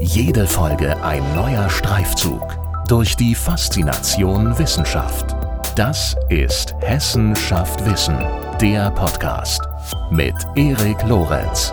Jede Folge ein neuer Streifzug durch die Faszination Wissenschaft. Das ist Hessen schafft Wissen, der Podcast mit Erik Lorenz.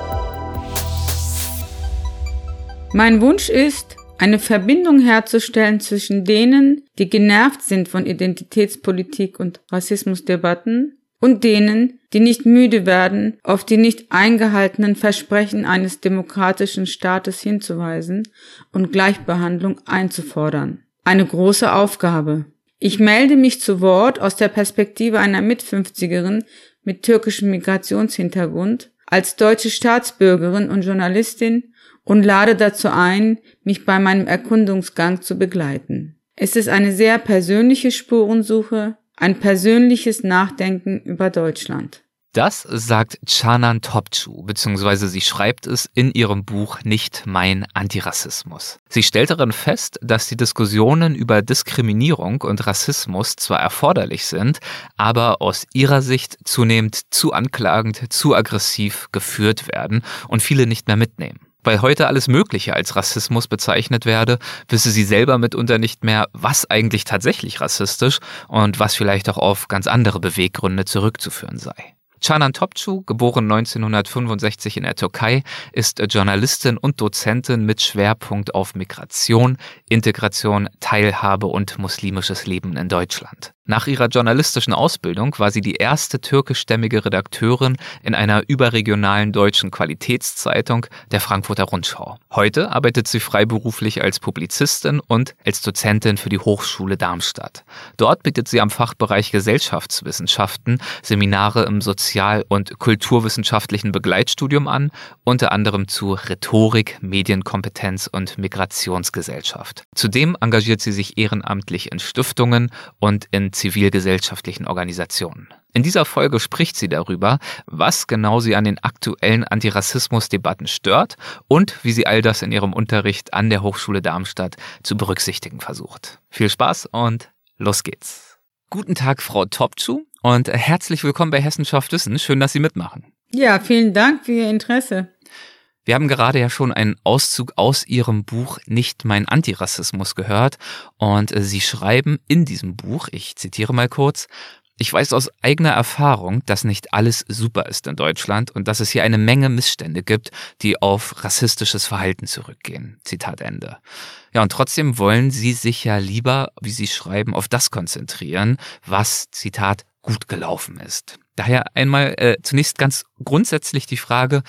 Mein Wunsch ist, eine Verbindung herzustellen zwischen denen, die genervt sind von Identitätspolitik und Rassismusdebatten und denen, die nicht müde werden, auf die nicht eingehaltenen Versprechen eines demokratischen Staates hinzuweisen und Gleichbehandlung einzufordern. Eine große Aufgabe. Ich melde mich zu Wort aus der Perspektive einer Mitfünfzigerin mit türkischem Migrationshintergrund, als deutsche Staatsbürgerin und Journalistin und lade dazu ein, mich bei meinem Erkundungsgang zu begleiten. Es ist eine sehr persönliche Spurensuche, ein persönliches Nachdenken über Deutschland. Das sagt Chanan Topçu, beziehungsweise sie schreibt es in ihrem Buch Nicht mein Antirassismus. Sie stellt darin fest, dass die Diskussionen über Diskriminierung und Rassismus zwar erforderlich sind, aber aus ihrer Sicht zunehmend zu anklagend, zu aggressiv geführt werden und viele nicht mehr mitnehmen. Weil heute alles Mögliche als Rassismus bezeichnet werde, wisse sie selber mitunter nicht mehr, was eigentlich tatsächlich rassistisch und was vielleicht auch auf ganz andere Beweggründe zurückzuführen sei. Canan Topçu, geboren 1965 in der Türkei, ist Journalistin und Dozentin mit Schwerpunkt auf Migration, Integration, Teilhabe und muslimisches Leben in Deutschland. Nach ihrer journalistischen Ausbildung war sie die erste türkischstämmige Redakteurin in einer überregionalen deutschen Qualitätszeitung, der Frankfurter Rundschau. Heute arbeitet sie freiberuflich als Publizistin und als Dozentin für die Hochschule Darmstadt. Dort bietet sie am Fachbereich Gesellschaftswissenschaften Seminare im Sozial- und Kulturwissenschaftlichen Begleitstudium an, unter anderem zu Rhetorik, Medienkompetenz und Migrationsgesellschaft. Zudem engagiert sie sich ehrenamtlich in Stiftungen und in zivilgesellschaftlichen Organisationen. In dieser Folge spricht sie darüber, was genau sie an den aktuellen Antirassismusdebatten stört und wie sie all das in ihrem Unterricht an der Hochschule Darmstadt zu berücksichtigen versucht. Viel Spaß und los geht's. Guten Tag, Frau Topçu und herzlich willkommen bei Hessenschaft Wissen. Schön, dass Sie mitmachen. Ja, vielen Dank für Ihr Interesse. Wir haben gerade ja schon einen Auszug aus Ihrem Buch Nicht mein Antirassismus gehört und äh, Sie schreiben in diesem Buch, ich zitiere mal kurz, ich weiß aus eigener Erfahrung, dass nicht alles super ist in Deutschland und dass es hier eine Menge Missstände gibt, die auf rassistisches Verhalten zurückgehen. Zitat Ende. Ja, und trotzdem wollen Sie sich ja lieber, wie Sie schreiben, auf das konzentrieren, was, Zitat, gut gelaufen ist. Daher einmal äh, zunächst ganz grundsätzlich die Frage,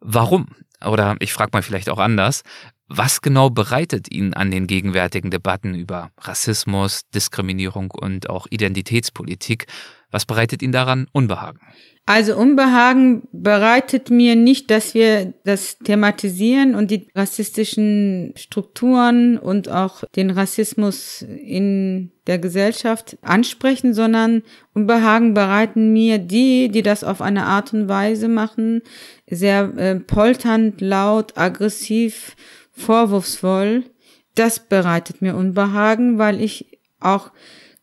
warum? Oder ich frage mal vielleicht auch anders, was genau bereitet Ihnen an den gegenwärtigen Debatten über Rassismus, Diskriminierung und auch Identitätspolitik, was bereitet Ihnen daran Unbehagen? Also Unbehagen bereitet mir nicht, dass wir das thematisieren und die rassistischen Strukturen und auch den Rassismus in der Gesellschaft ansprechen, sondern Unbehagen bereiten mir die, die das auf eine Art und Weise machen, sehr äh, polternd, laut, aggressiv, vorwurfsvoll. Das bereitet mir Unbehagen, weil ich auch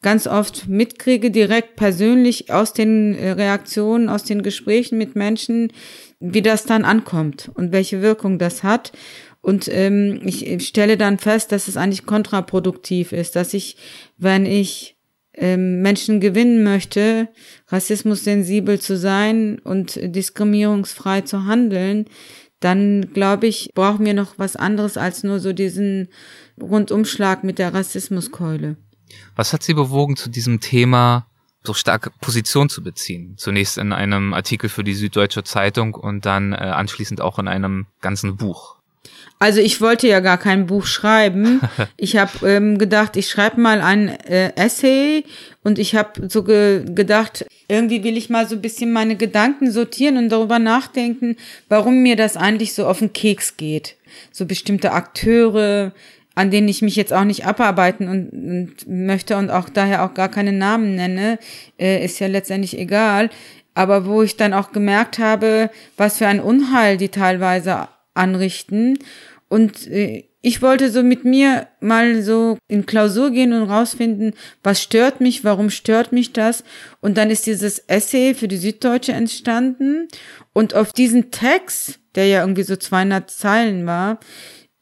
ganz oft mitkriege, direkt persönlich aus den äh, Reaktionen, aus den Gesprächen mit Menschen, wie das dann ankommt und welche Wirkung das hat. Und ähm, ich stelle dann fest, dass es eigentlich kontraproduktiv ist, dass ich, wenn ich ähm, Menschen gewinnen möchte, rassismussensibel zu sein und diskriminierungsfrei zu handeln, dann glaube ich, brauchen wir noch was anderes als nur so diesen Rundumschlag mit der Rassismuskeule. Was hat Sie bewogen, zu diesem Thema so stark Position zu beziehen? Zunächst in einem Artikel für die Süddeutsche Zeitung und dann äh, anschließend auch in einem ganzen Buch. Also ich wollte ja gar kein Buch schreiben. Ich habe ähm, gedacht, ich schreibe mal ein äh, Essay und ich habe so ge gedacht, irgendwie will ich mal so ein bisschen meine Gedanken sortieren und darüber nachdenken, warum mir das eigentlich so auf den Keks geht. So bestimmte Akteure, an denen ich mich jetzt auch nicht abarbeiten und, und möchte und auch daher auch gar keine Namen nenne, äh, ist ja letztendlich egal. Aber wo ich dann auch gemerkt habe, was für ein Unheil die teilweise anrichten. Und äh, ich wollte so mit mir mal so in Klausur gehen und rausfinden, was stört mich, warum stört mich das. Und dann ist dieses Essay für die Süddeutsche entstanden. Und auf diesen Text, der ja irgendwie so 200 Zeilen war,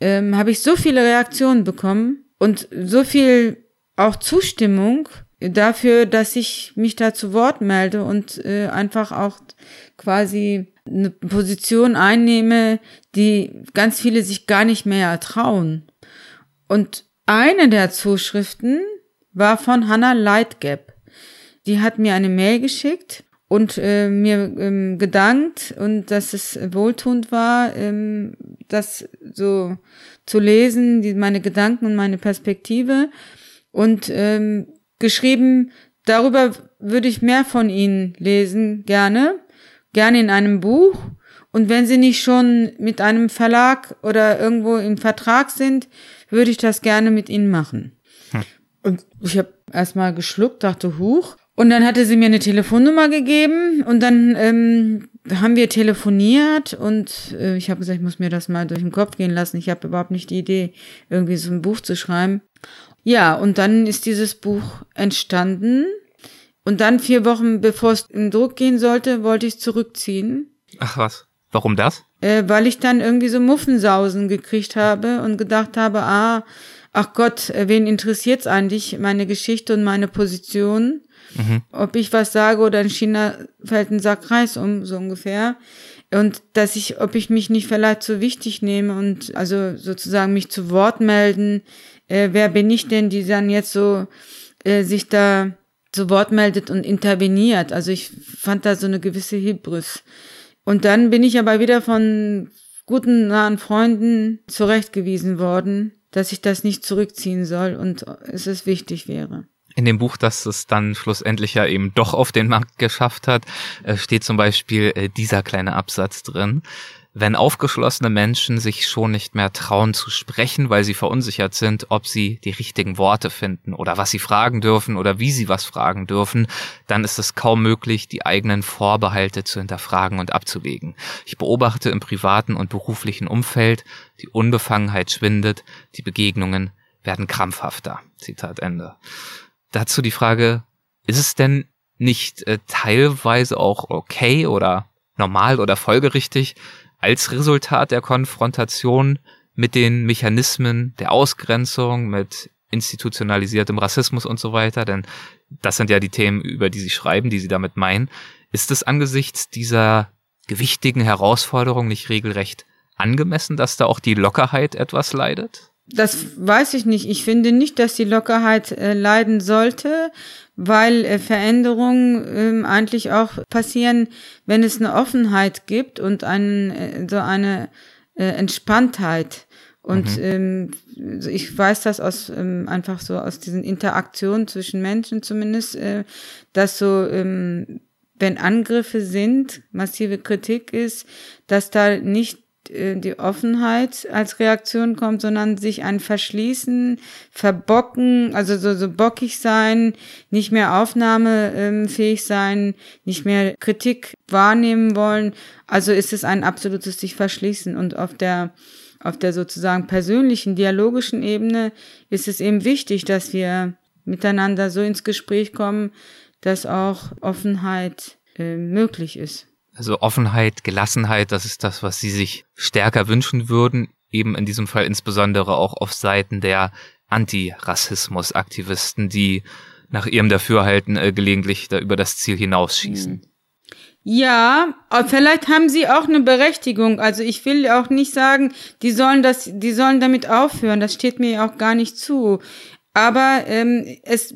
ähm, habe ich so viele Reaktionen bekommen und so viel auch Zustimmung dafür, dass ich mich da zu Wort melde und äh, einfach auch quasi eine Position einnehme, die ganz viele sich gar nicht mehr trauen. Und eine der Zuschriften war von Hannah Lightgap. Die hat mir eine Mail geschickt und äh, mir ähm, gedankt und dass es wohltuend war, ähm, das so zu lesen, die, meine Gedanken und meine Perspektive und ähm, geschrieben, darüber würde ich mehr von Ihnen lesen, gerne, gerne in einem Buch. Und wenn Sie nicht schon mit einem Verlag oder irgendwo im Vertrag sind, würde ich das gerne mit Ihnen machen. Hm. Und ich habe erstmal geschluckt, dachte, huch. Und dann hatte sie mir eine Telefonnummer gegeben und dann ähm, haben wir telefoniert und äh, ich habe gesagt, ich muss mir das mal durch den Kopf gehen lassen. Ich habe überhaupt nicht die Idee, irgendwie so ein Buch zu schreiben. Ja, und dann ist dieses Buch entstanden. Und dann vier Wochen bevor es in Druck gehen sollte, wollte ich zurückziehen. Ach was. Warum das? Äh, weil ich dann irgendwie so Muffensausen gekriegt habe und gedacht habe, ah, ach Gott, äh, wen interessiert's eigentlich, meine Geschichte und meine Position? Mhm. Ob ich was sage oder in China fällt ein Sack Reis um, so ungefähr. Und dass ich, ob ich mich nicht vielleicht so wichtig nehme und also sozusagen mich zu Wort melden, äh, wer bin ich denn, die dann jetzt so äh, sich da zu Wort meldet und interveniert. Also ich fand da so eine gewisse Hybris. Und dann bin ich aber wieder von guten, nahen Freunden zurechtgewiesen worden, dass ich das nicht zurückziehen soll und es ist wichtig wäre. In dem Buch, das es dann schlussendlich ja eben doch auf den Markt geschafft hat, äh, steht zum Beispiel äh, dieser kleine Absatz drin. Wenn aufgeschlossene Menschen sich schon nicht mehr trauen zu sprechen, weil sie verunsichert sind, ob sie die richtigen Worte finden oder was sie fragen dürfen oder wie sie was fragen dürfen, dann ist es kaum möglich, die eigenen Vorbehalte zu hinterfragen und abzulegen. Ich beobachte im privaten und beruflichen Umfeld, die Unbefangenheit schwindet, die Begegnungen werden krampfhafter. Zitat Ende. Dazu die Frage, ist es denn nicht äh, teilweise auch okay oder normal oder folgerichtig, als Resultat der Konfrontation mit den Mechanismen der Ausgrenzung, mit institutionalisiertem Rassismus und so weiter, denn das sind ja die Themen, über die Sie schreiben, die Sie damit meinen. Ist es angesichts dieser gewichtigen Herausforderung nicht regelrecht angemessen, dass da auch die Lockerheit etwas leidet? Das weiß ich nicht. Ich finde nicht, dass die Lockerheit äh, leiden sollte, weil äh, Veränderungen äh, eigentlich auch passieren, wenn es eine Offenheit gibt und ein, äh, so eine äh, Entspanntheit. Und mhm. ähm, ich weiß das aus ähm, einfach so aus diesen Interaktionen zwischen Menschen zumindest, äh, dass so ähm, wenn Angriffe sind, massive Kritik ist, dass da nicht die Offenheit als Reaktion kommt, sondern sich ein Verschließen, Verbocken, also so, so bockig sein, nicht mehr aufnahmefähig sein, nicht mehr Kritik wahrnehmen wollen. Also ist es ein absolutes sich verschließen und auf der auf der sozusagen persönlichen, dialogischen Ebene ist es eben wichtig, dass wir miteinander so ins Gespräch kommen, dass auch Offenheit äh, möglich ist. Also Offenheit, Gelassenheit, das ist das, was Sie sich stärker wünschen würden, eben in diesem Fall insbesondere auch auf Seiten der Antirassismus-Aktivisten, die nach ihrem Dafürhalten äh, gelegentlich da über das Ziel hinausschießen. Hm. Ja, vielleicht haben sie auch eine Berechtigung. Also ich will auch nicht sagen, die sollen das, die sollen damit aufhören. Das steht mir auch gar nicht zu. Aber ähm, es,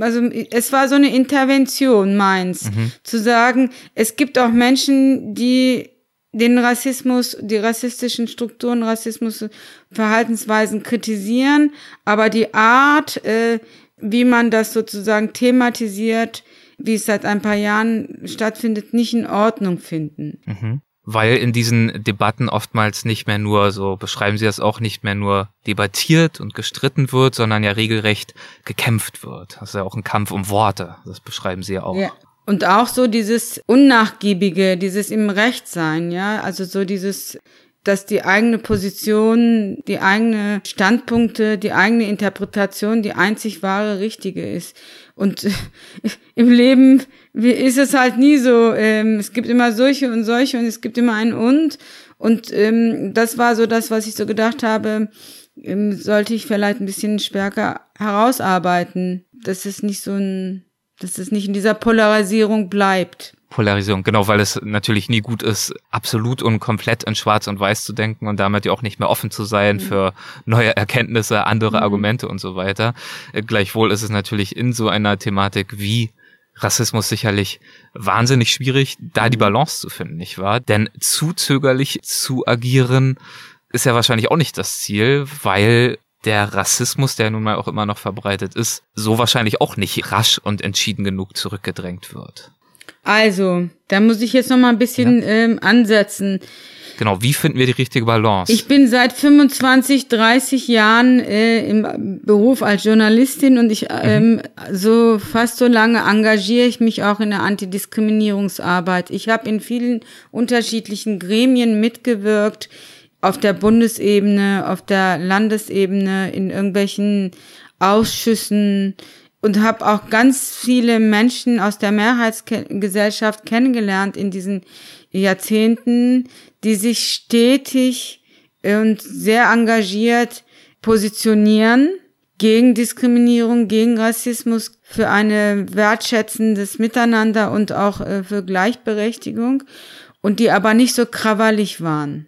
also, es war so eine Intervention meins, mhm. zu sagen, es gibt auch Menschen, die den Rassismus, die rassistischen Strukturen, Rassismus, Verhaltensweisen kritisieren, aber die Art, äh, wie man das sozusagen thematisiert, wie es seit ein paar Jahren stattfindet, nicht in Ordnung finden. Mhm weil in diesen Debatten oftmals nicht mehr nur, so beschreiben Sie das auch, nicht mehr nur debattiert und gestritten wird, sondern ja regelrecht gekämpft wird. Das ist ja auch ein Kampf um Worte, das beschreiben Sie ja auch. Ja. Und auch so dieses Unnachgiebige, dieses im Recht sein, ja, also so dieses dass die eigene Position, die eigene Standpunkte, die eigene Interpretation die einzig wahre richtige ist. Und im Leben ist es halt nie so. Ähm, es gibt immer solche und solche und es gibt immer ein und. Und ähm, das war so das, was ich so gedacht habe, ähm, sollte ich vielleicht ein bisschen stärker herausarbeiten, dass es nicht so ein, dass es nicht in dieser Polarisierung bleibt. Polarisierung, genau, weil es natürlich nie gut ist, absolut und komplett in Schwarz und Weiß zu denken und damit ja auch nicht mehr offen zu sein mhm. für neue Erkenntnisse, andere mhm. Argumente und so weiter. Äh, gleichwohl ist es natürlich in so einer Thematik wie Rassismus sicherlich wahnsinnig schwierig, da die mhm. Balance zu finden, nicht wahr? Denn zu zögerlich zu agieren ist ja wahrscheinlich auch nicht das Ziel, weil der Rassismus, der nun mal auch immer noch verbreitet ist, so wahrscheinlich auch nicht rasch und entschieden genug zurückgedrängt wird. Also, da muss ich jetzt noch mal ein bisschen ja. ähm, ansetzen. Genau, wie finden wir die richtige Balance? Ich bin seit 25, 30 Jahren äh, im Beruf als Journalistin und ich ähm, mhm. so fast so lange engagiere ich mich auch in der Antidiskriminierungsarbeit. Ich habe in vielen unterschiedlichen Gremien mitgewirkt, auf der Bundesebene, auf der Landesebene, in irgendwelchen Ausschüssen, und habe auch ganz viele Menschen aus der Mehrheitsgesellschaft kennengelernt in diesen Jahrzehnten, die sich stetig und sehr engagiert positionieren gegen Diskriminierung, gegen Rassismus, für eine wertschätzendes Miteinander und auch äh, für Gleichberechtigung und die aber nicht so krawallig waren.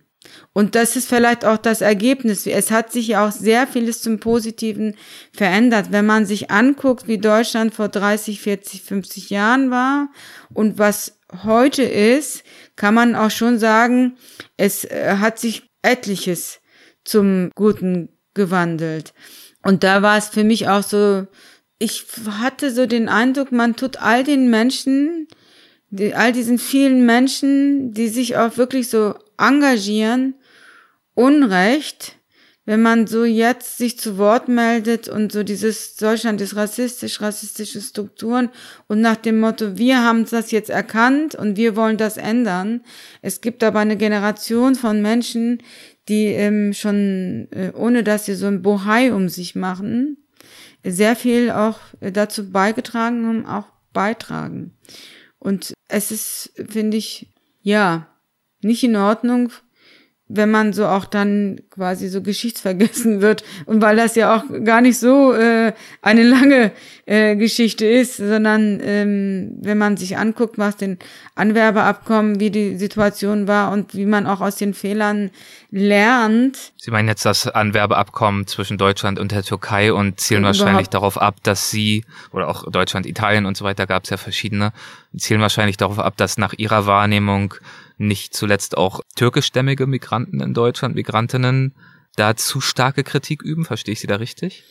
Und das ist vielleicht auch das Ergebnis. Es hat sich ja auch sehr vieles zum Positiven verändert. Wenn man sich anguckt, wie Deutschland vor 30, 40, 50 Jahren war und was heute ist, kann man auch schon sagen, es äh, hat sich etliches zum Guten gewandelt. Und da war es für mich auch so, ich hatte so den Eindruck, man tut all den Menschen, all diesen vielen Menschen, die sich auch wirklich so engagieren, Unrecht, wenn man so jetzt sich zu Wort meldet und so dieses Deutschland ist rassistisch, rassistische Strukturen und nach dem Motto, wir haben das jetzt erkannt und wir wollen das ändern. Es gibt aber eine Generation von Menschen, die ähm, schon, äh, ohne dass sie so ein Bohai um sich machen, sehr viel auch dazu beigetragen haben, auch beitragen. Und es ist, finde ich, ja, nicht in Ordnung, wenn man so auch dann quasi so geschichtsvergessen wird und weil das ja auch gar nicht so äh, eine lange äh, Geschichte ist, sondern ähm, wenn man sich anguckt, was den Anwerbeabkommen, wie die Situation war und wie man auch aus den Fehlern lernt. Sie meinen jetzt das Anwerbeabkommen zwischen Deutschland und der Türkei und zielen wahrscheinlich darauf ab, dass sie oder auch Deutschland, Italien und so weiter gab es ja verschiedene, zielen wahrscheinlich darauf ab, dass nach ihrer Wahrnehmung nicht zuletzt auch türkischstämmige Migranten in Deutschland, Migrantinnen, da zu starke Kritik üben? Verstehe ich Sie da richtig?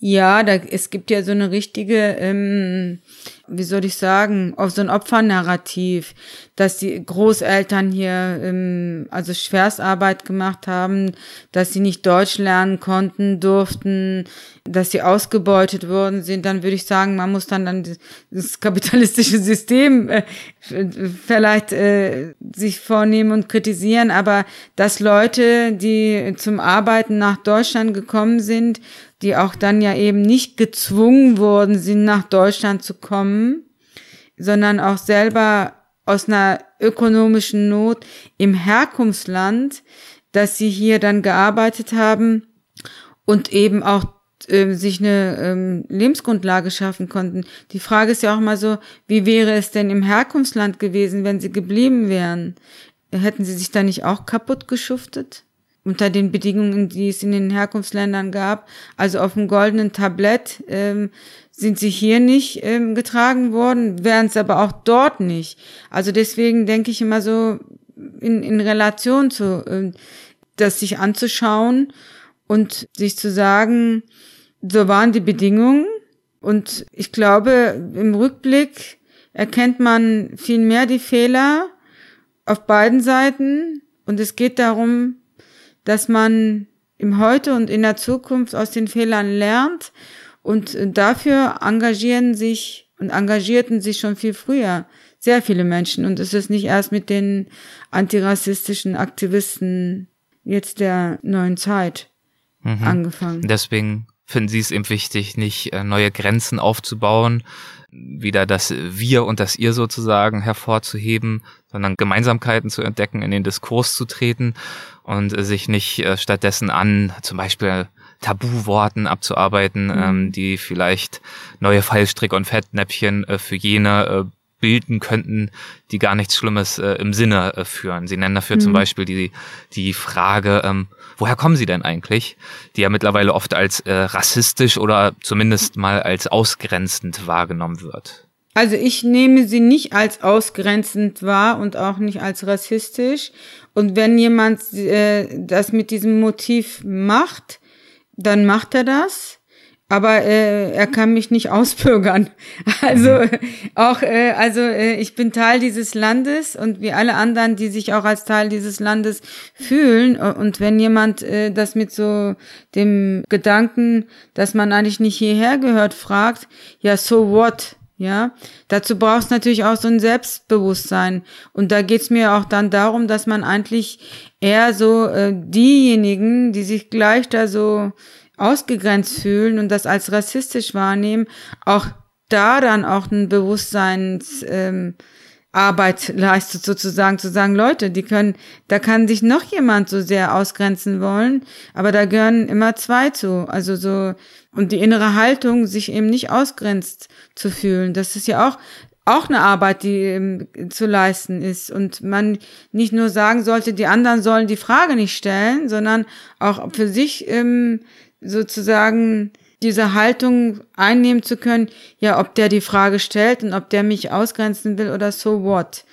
Ja, da, es gibt ja so eine richtige, ähm, wie soll ich sagen, auf so ein Opfernarrativ, dass die Großeltern hier ähm, also Schwerstarbeit gemacht haben, dass sie nicht Deutsch lernen konnten, durften, dass sie ausgebeutet worden sind, dann würde ich sagen, man muss dann dann das kapitalistische System äh, vielleicht äh, sich vornehmen und kritisieren, aber dass Leute, die zum Arbeiten nach Deutschland gekommen sind, die auch dann ja eben nicht gezwungen worden sind, nach Deutschland zu kommen, sondern auch selber aus einer ökonomischen Not im Herkunftsland, dass sie hier dann gearbeitet haben und eben auch äh, sich eine ähm, Lebensgrundlage schaffen konnten. Die Frage ist ja auch mal so, wie wäre es denn im Herkunftsland gewesen, wenn sie geblieben wären? Hätten sie sich da nicht auch kaputt geschuftet? unter den Bedingungen, die es in den Herkunftsländern gab. Also auf dem goldenen Tablett ähm, sind sie hier nicht ähm, getragen worden, wären es aber auch dort nicht. Also deswegen denke ich immer so in, in Relation zu, äh, das sich anzuschauen und sich zu sagen, so waren die Bedingungen. Und ich glaube, im Rückblick erkennt man viel mehr die Fehler auf beiden Seiten. Und es geht darum, dass man im Heute und in der Zukunft aus den Fehlern lernt und dafür engagieren sich und engagierten sich schon viel früher sehr viele Menschen und es ist nicht erst mit den antirassistischen Aktivisten jetzt der neuen Zeit mhm. angefangen. Deswegen finden Sie es eben wichtig, nicht äh, neue Grenzen aufzubauen, wieder das Wir und das Ihr sozusagen hervorzuheben, sondern Gemeinsamkeiten zu entdecken, in den Diskurs zu treten und sich nicht äh, stattdessen an zum Beispiel Tabuworten abzuarbeiten, mhm. ähm, die vielleicht neue Fallstricke und Fettnäpfchen äh, für jene äh, bilden könnten, die gar nichts Schlimmes äh, im Sinne äh, führen. Sie nennen dafür mhm. zum Beispiel die, die Frage, ähm, woher kommen Sie denn eigentlich? Die ja mittlerweile oft als äh, rassistisch oder zumindest mal als ausgrenzend wahrgenommen wird. Also ich nehme sie nicht als ausgrenzend wahr und auch nicht als rassistisch. Und wenn jemand äh, das mit diesem Motiv macht, dann macht er das aber äh, er kann mich nicht ausbürgern. Also mhm. auch, äh, also äh, ich bin Teil dieses Landes und wie alle anderen, die sich auch als Teil dieses Landes fühlen. Und wenn jemand äh, das mit so dem Gedanken, dass man eigentlich nicht hierher gehört, fragt, ja, so what? Ja, dazu braucht es natürlich auch so ein Selbstbewusstsein. Und da geht's mir auch dann darum, dass man eigentlich eher so äh, diejenigen, die sich gleich da so ausgegrenzt fühlen und das als rassistisch wahrnehmen, auch da dann auch ein Bewusstseins ähm, Arbeit leistet sozusagen zu sagen, Leute, die können, da kann sich noch jemand so sehr ausgrenzen wollen, aber da gehören immer zwei zu, also so und die innere Haltung, sich eben nicht ausgrenzt zu fühlen, das ist ja auch auch eine Arbeit, die ähm, zu leisten ist. Und man nicht nur sagen sollte, die anderen sollen die Frage nicht stellen, sondern auch für sich ähm, sozusagen diese Haltung einnehmen zu können, ja, ob der die Frage stellt und ob der mich ausgrenzen will oder so what.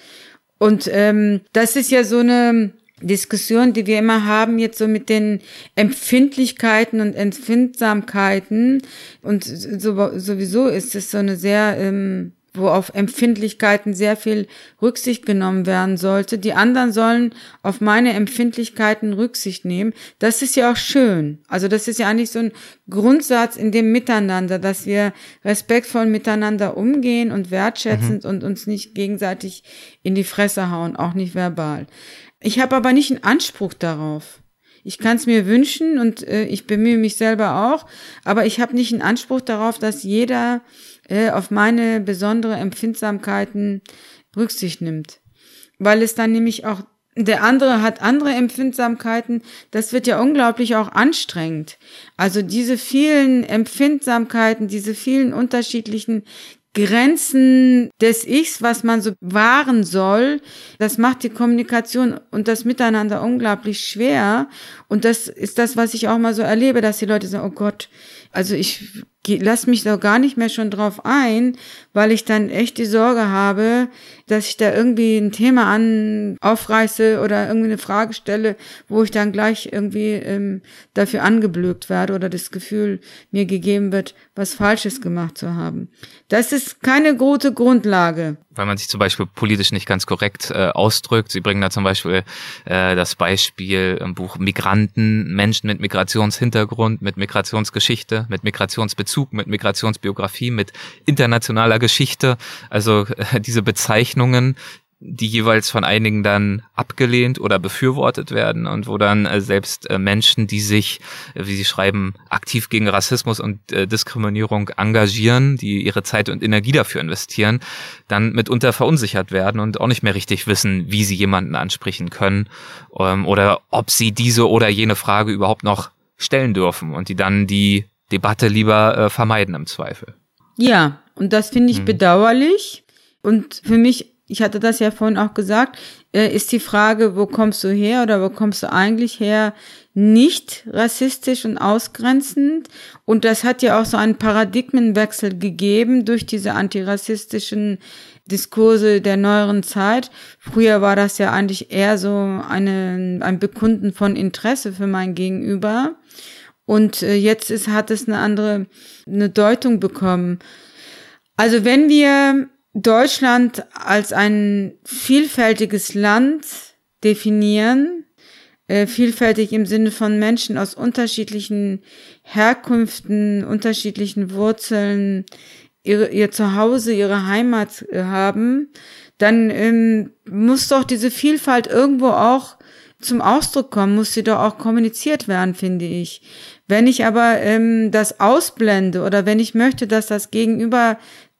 Und ähm, das ist ja so eine Diskussion, die wir immer haben, jetzt so mit den Empfindlichkeiten und Empfindsamkeiten. Und so, sowieso ist es so eine sehr ähm, wo auf Empfindlichkeiten sehr viel Rücksicht genommen werden sollte. Die anderen sollen auf meine Empfindlichkeiten Rücksicht nehmen. Das ist ja auch schön. Also das ist ja eigentlich so ein Grundsatz in dem Miteinander, dass wir respektvoll miteinander umgehen und wertschätzend mhm. und uns nicht gegenseitig in die Fresse hauen, auch nicht verbal. Ich habe aber nicht einen Anspruch darauf. Ich kann es mir wünschen und äh, ich bemühe mich selber auch, aber ich habe nicht einen Anspruch darauf, dass jeder äh, auf meine besondere Empfindsamkeiten Rücksicht nimmt. Weil es dann nämlich auch der andere hat andere Empfindsamkeiten, das wird ja unglaublich auch anstrengend. Also diese vielen Empfindsamkeiten, diese vielen unterschiedlichen Grenzen des Ichs, was man so wahren soll, das macht die Kommunikation und das Miteinander unglaublich schwer. Und das ist das, was ich auch mal so erlebe, dass die Leute sagen, oh Gott, also ich lass mich da gar nicht mehr schon drauf ein, weil ich dann echt die Sorge habe, dass ich da irgendwie ein Thema an aufreiße oder irgendwie eine Frage stelle, wo ich dann gleich irgendwie ähm, dafür angeblökt werde oder das Gefühl mir gegeben wird, was Falsches gemacht zu haben. Das ist keine gute Grundlage. Weil man sich zum Beispiel politisch nicht ganz korrekt äh, ausdrückt. Sie bringen da zum Beispiel äh, das Beispiel im Buch Migranten, Menschen mit Migrationshintergrund, mit Migrationsgeschichte, mit Migrationsbezug, mit Migrationsbiografie, mit internationaler Geschichte. Also äh, diese Bezeichnungen, die jeweils von einigen dann abgelehnt oder befürwortet werden und wo dann äh, selbst äh, Menschen, die sich, äh, wie sie schreiben, aktiv gegen Rassismus und Diskriminierung engagieren, die ihre Zeit und Energie dafür investieren, dann mitunter verunsichert werden und auch nicht mehr richtig wissen, wie sie jemanden ansprechen können ähm, oder ob sie diese oder jene Frage überhaupt noch stellen dürfen und die dann die Debatte lieber vermeiden im Zweifel. Ja, und das finde ich hm. bedauerlich. Und für mich, ich hatte das ja vorhin auch gesagt, äh, ist die Frage, wo kommst du her oder wo kommst du eigentlich her, nicht rassistisch und ausgrenzend. Und das hat ja auch so einen Paradigmenwechsel gegeben durch diese antirassistischen Diskurse der neueren Zeit. Früher war das ja eigentlich eher so eine, ein Bekunden von Interesse für mein Gegenüber. Und äh, jetzt ist, hat es eine andere, eine Deutung bekommen. Also wenn wir Deutschland als ein vielfältiges Land definieren, äh, vielfältig im Sinne von Menschen aus unterschiedlichen Herkünften, unterschiedlichen Wurzeln, ihre, ihr Zuhause, ihre Heimat äh, haben, dann ähm, muss doch diese Vielfalt irgendwo auch zum Ausdruck kommen, muss sie doch auch kommuniziert werden, finde ich. Wenn ich aber ähm, das ausblende oder wenn ich möchte, dass das Gegenüber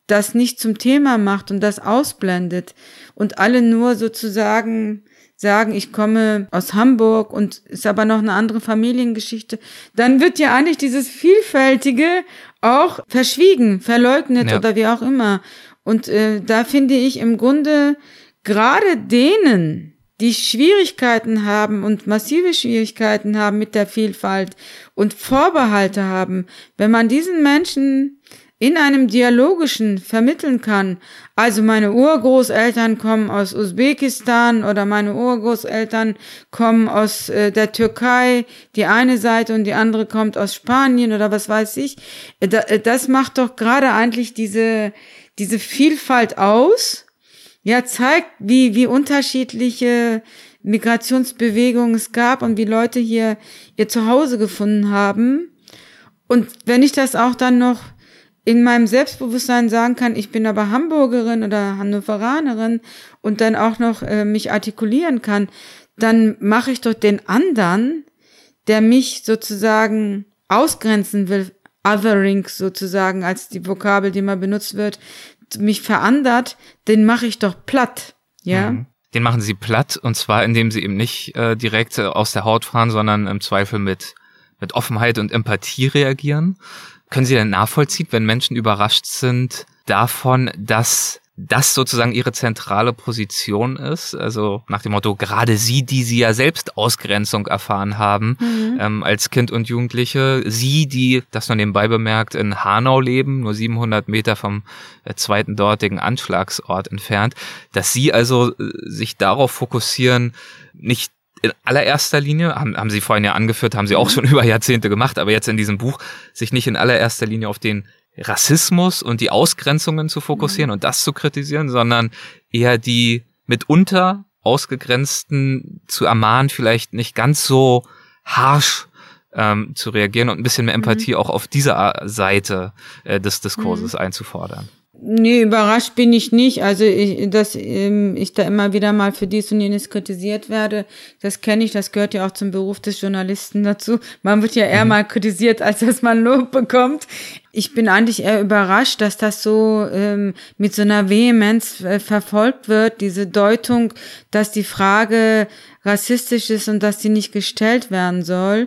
das nicht zum Thema macht und das ausblendet und alle nur sozusagen sagen, ich komme aus Hamburg und ist aber noch eine andere Familiengeschichte, dann wird ja eigentlich dieses Vielfältige auch verschwiegen, verleugnet ja. oder wie auch immer. Und äh, da finde ich im Grunde gerade denen, die Schwierigkeiten haben und massive Schwierigkeiten haben mit der Vielfalt und Vorbehalte haben, wenn man diesen Menschen in einem dialogischen vermitteln kann. Also meine Urgroßeltern kommen aus Usbekistan oder meine Urgroßeltern kommen aus äh, der Türkei, die eine Seite und die andere kommt aus Spanien oder was weiß ich. Äh, äh, das macht doch gerade eigentlich diese, diese Vielfalt aus. Ja, zeigt, wie, wie unterschiedliche Migrationsbewegungen es gab und wie Leute hier ihr Zuhause gefunden haben. Und wenn ich das auch dann noch in meinem Selbstbewusstsein sagen kann, ich bin aber Hamburgerin oder Hannoveranerin und dann auch noch äh, mich artikulieren kann, dann mache ich doch den anderen, der mich sozusagen ausgrenzen will, othering sozusagen als die Vokabel, die mal benutzt wird, mich verandert, den mache ich doch platt, ja. Mhm. Den machen sie platt und zwar indem sie eben nicht äh, direkt äh, aus der Haut fahren, sondern im Zweifel mit mit Offenheit und Empathie reagieren. Können Sie denn nachvollziehen, wenn Menschen überrascht sind davon, dass das sozusagen ihre zentrale Position ist. Also nach dem Motto, gerade sie, die sie ja selbst Ausgrenzung erfahren haben mhm. ähm, als Kind und Jugendliche, sie, die, das man nebenbei bemerkt, in Hanau leben, nur 700 Meter vom äh, zweiten dortigen Anschlagsort entfernt, dass sie also äh, sich darauf fokussieren, nicht in allererster Linie, haben, haben Sie vorhin ja angeführt, haben Sie auch mhm. schon über Jahrzehnte gemacht, aber jetzt in diesem Buch sich nicht in allererster Linie auf den Rassismus und die Ausgrenzungen zu fokussieren mhm. und das zu kritisieren, sondern eher die mitunter ausgegrenzten zu ermahnen, vielleicht nicht ganz so harsh ähm, zu reagieren und ein bisschen mehr Empathie mhm. auch auf dieser Seite äh, des Diskurses mhm. einzufordern. Nee, überrascht bin ich nicht. Also, ich, dass ähm, ich da immer wieder mal für dies und jenes kritisiert werde, das kenne ich, das gehört ja auch zum Beruf des Journalisten dazu. Man wird ja eher mhm. mal kritisiert, als dass man Lob bekommt. Ich bin eigentlich eher überrascht, dass das so ähm, mit so einer Vehemenz äh, verfolgt wird, diese Deutung, dass die Frage rassistisch ist und dass sie nicht gestellt werden soll.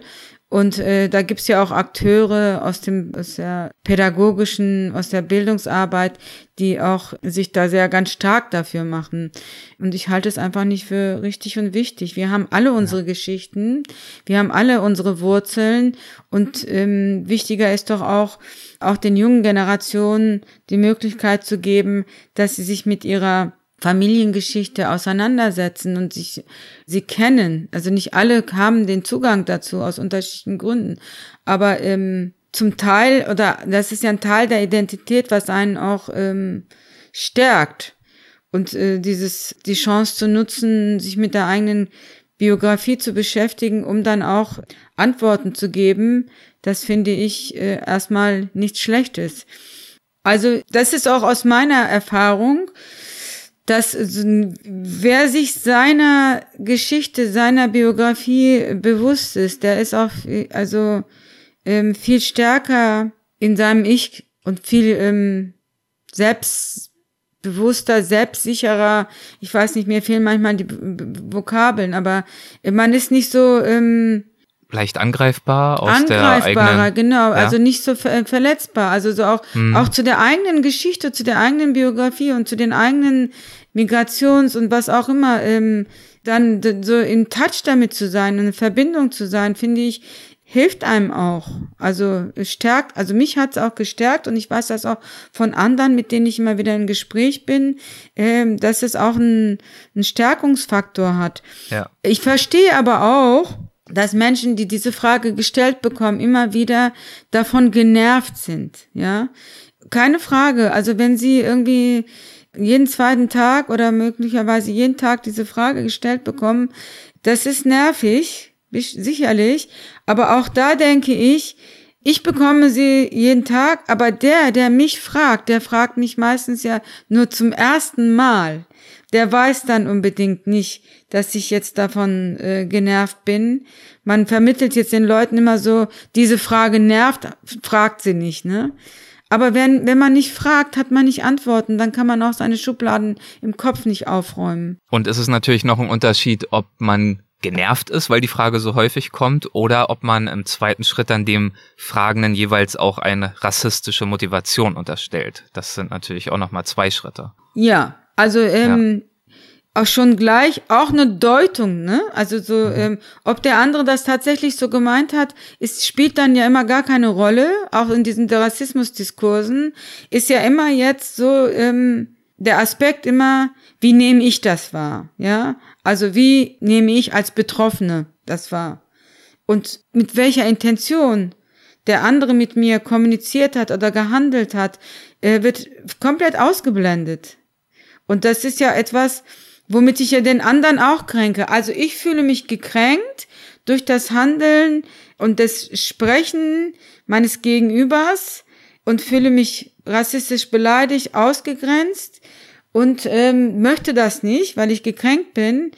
Und äh, da gibt's ja auch Akteure aus dem aus der pädagogischen, aus der Bildungsarbeit, die auch sich da sehr ganz stark dafür machen. Und ich halte es einfach nicht für richtig und wichtig. Wir haben alle unsere ja. Geschichten, wir haben alle unsere Wurzeln und ähm, wichtiger ist doch auch, auch den jungen Generationen die Möglichkeit zu geben, dass sie sich mit ihrer Familiengeschichte auseinandersetzen und sich sie kennen. Also nicht alle haben den Zugang dazu aus unterschiedlichen Gründen, aber ähm, zum Teil oder das ist ja ein Teil der Identität, was einen auch ähm, stärkt und äh, dieses die Chance zu nutzen, sich mit der eigenen Biografie zu beschäftigen, um dann auch Antworten zu geben, das finde ich äh, erstmal nichts Schlechtes. Also das ist auch aus meiner Erfahrung dass wer sich seiner Geschichte, seiner Biografie bewusst ist, der ist auch also ähm, viel stärker in seinem Ich und viel ähm, selbstbewusster, selbstsicherer. Ich weiß nicht, mir fehlen manchmal die Vokabeln, aber man ist nicht so ähm, leicht angreifbar aus Angreifbarer, der eigenen, genau, ja? also nicht so ver verletzbar, also so auch hm. auch zu der eigenen Geschichte, zu der eigenen Biografie und zu den eigenen Migrations- und was auch immer, ähm, dann so in Touch damit zu sein, in Verbindung zu sein, finde ich, hilft einem auch. Also stärkt, also mich hat es auch gestärkt und ich weiß das auch von anderen, mit denen ich immer wieder in Gespräch bin, ähm, dass es auch einen, einen Stärkungsfaktor hat. Ja. Ich verstehe aber auch, dass Menschen, die diese Frage gestellt bekommen, immer wieder davon genervt sind, ja. Keine Frage. Also wenn sie irgendwie jeden zweiten Tag oder möglicherweise jeden Tag diese Frage gestellt bekommen, das ist nervig, sicherlich. Aber auch da denke ich, ich bekomme sie jeden Tag, aber der, der mich fragt, der fragt mich meistens ja nur zum ersten Mal. Der weiß dann unbedingt nicht, dass ich jetzt davon äh, genervt bin. Man vermittelt jetzt den Leuten immer so, diese Frage nervt, fragt sie nicht, ne? Aber wenn, wenn man nicht fragt, hat man nicht Antworten, dann kann man auch seine Schubladen im Kopf nicht aufräumen. Und es ist natürlich noch ein Unterschied, ob man genervt ist, weil die Frage so häufig kommt, oder ob man im zweiten Schritt dann dem Fragenden jeweils auch eine rassistische Motivation unterstellt. Das sind natürlich auch nochmal zwei Schritte. Ja, also ähm, auch schon gleich auch eine Deutung, ne? Also so, mhm. ähm, ob der andere das tatsächlich so gemeint hat, ist, spielt dann ja immer gar keine Rolle. Auch in diesen Rassismusdiskursen ist ja immer jetzt so ähm, der Aspekt immer, wie nehme ich das wahr? Ja, also wie nehme ich als Betroffene das wahr? Und mit welcher Intention der andere mit mir kommuniziert hat oder gehandelt hat, äh, wird komplett ausgeblendet. Und das ist ja etwas, womit ich ja den anderen auch kränke. Also ich fühle mich gekränkt durch das Handeln und das Sprechen meines Gegenübers und fühle mich rassistisch beleidigt, ausgegrenzt und ähm, möchte das nicht, weil ich gekränkt bin.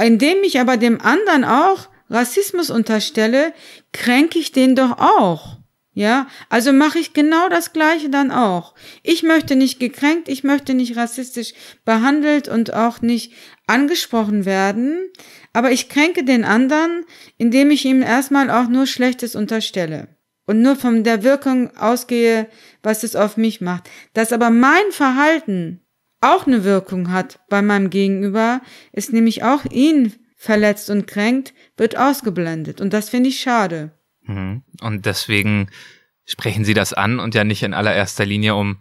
Indem ich aber dem anderen auch Rassismus unterstelle, kränke ich den doch auch. Ja, also mache ich genau das Gleiche dann auch. Ich möchte nicht gekränkt, ich möchte nicht rassistisch behandelt und auch nicht angesprochen werden, aber ich kränke den anderen, indem ich ihm erstmal auch nur Schlechtes unterstelle und nur von der Wirkung ausgehe, was es auf mich macht. Dass aber mein Verhalten auch eine Wirkung hat bei meinem Gegenüber, ist nämlich auch ihn verletzt und kränkt, wird ausgeblendet und das finde ich schade. Mhm. Und deswegen sprechen Sie das an und ja nicht in allererster Linie, um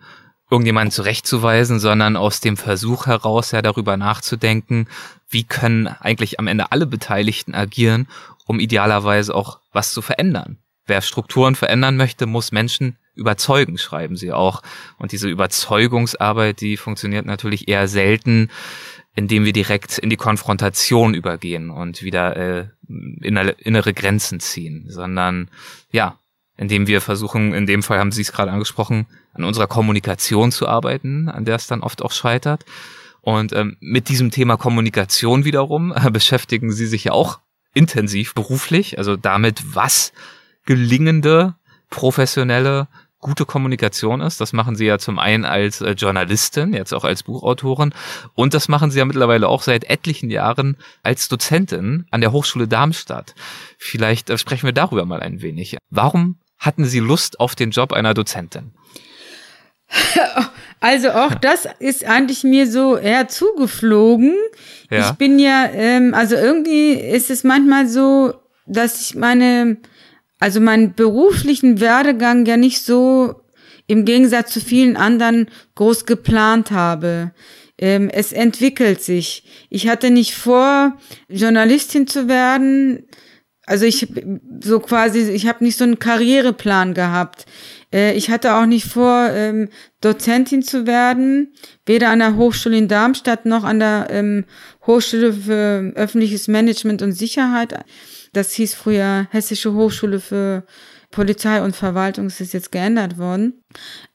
irgendjemanden zurechtzuweisen, sondern aus dem Versuch heraus ja darüber nachzudenken, wie können eigentlich am Ende alle Beteiligten agieren, um idealerweise auch was zu verändern. Wer Strukturen verändern möchte, muss Menschen überzeugen, schreiben sie auch. Und diese Überzeugungsarbeit, die funktioniert natürlich eher selten, indem wir direkt in die Konfrontation übergehen und wieder äh, innere Grenzen ziehen, sondern ja, indem wir versuchen, in dem Fall haben Sie es gerade angesprochen, an unserer Kommunikation zu arbeiten, an der es dann oft auch scheitert. Und ähm, mit diesem Thema Kommunikation wiederum äh, beschäftigen Sie sich ja auch intensiv beruflich, also damit, was gelingende, professionelle gute Kommunikation ist. Das machen sie ja zum einen als äh, Journalistin, jetzt auch als Buchautorin und das machen sie ja mittlerweile auch seit etlichen Jahren als Dozentin an der Hochschule Darmstadt. Vielleicht äh, sprechen wir darüber mal ein wenig. Warum hatten Sie Lust auf den Job einer Dozentin? Also auch das ist eigentlich mir so eher zugeflogen. Ja. Ich bin ja, ähm, also irgendwie ist es manchmal so, dass ich meine also meinen beruflichen Werdegang ja nicht so im Gegensatz zu vielen anderen groß geplant habe. Ähm, es entwickelt sich. Ich hatte nicht vor, Journalistin zu werden. Also ich so quasi, ich habe nicht so einen Karriereplan gehabt. Äh, ich hatte auch nicht vor, ähm, Dozentin zu werden, weder an der Hochschule in Darmstadt noch an der ähm, Hochschule für öffentliches Management und Sicherheit. Das hieß früher Hessische Hochschule für Polizei und Verwaltung, es ist jetzt geändert worden.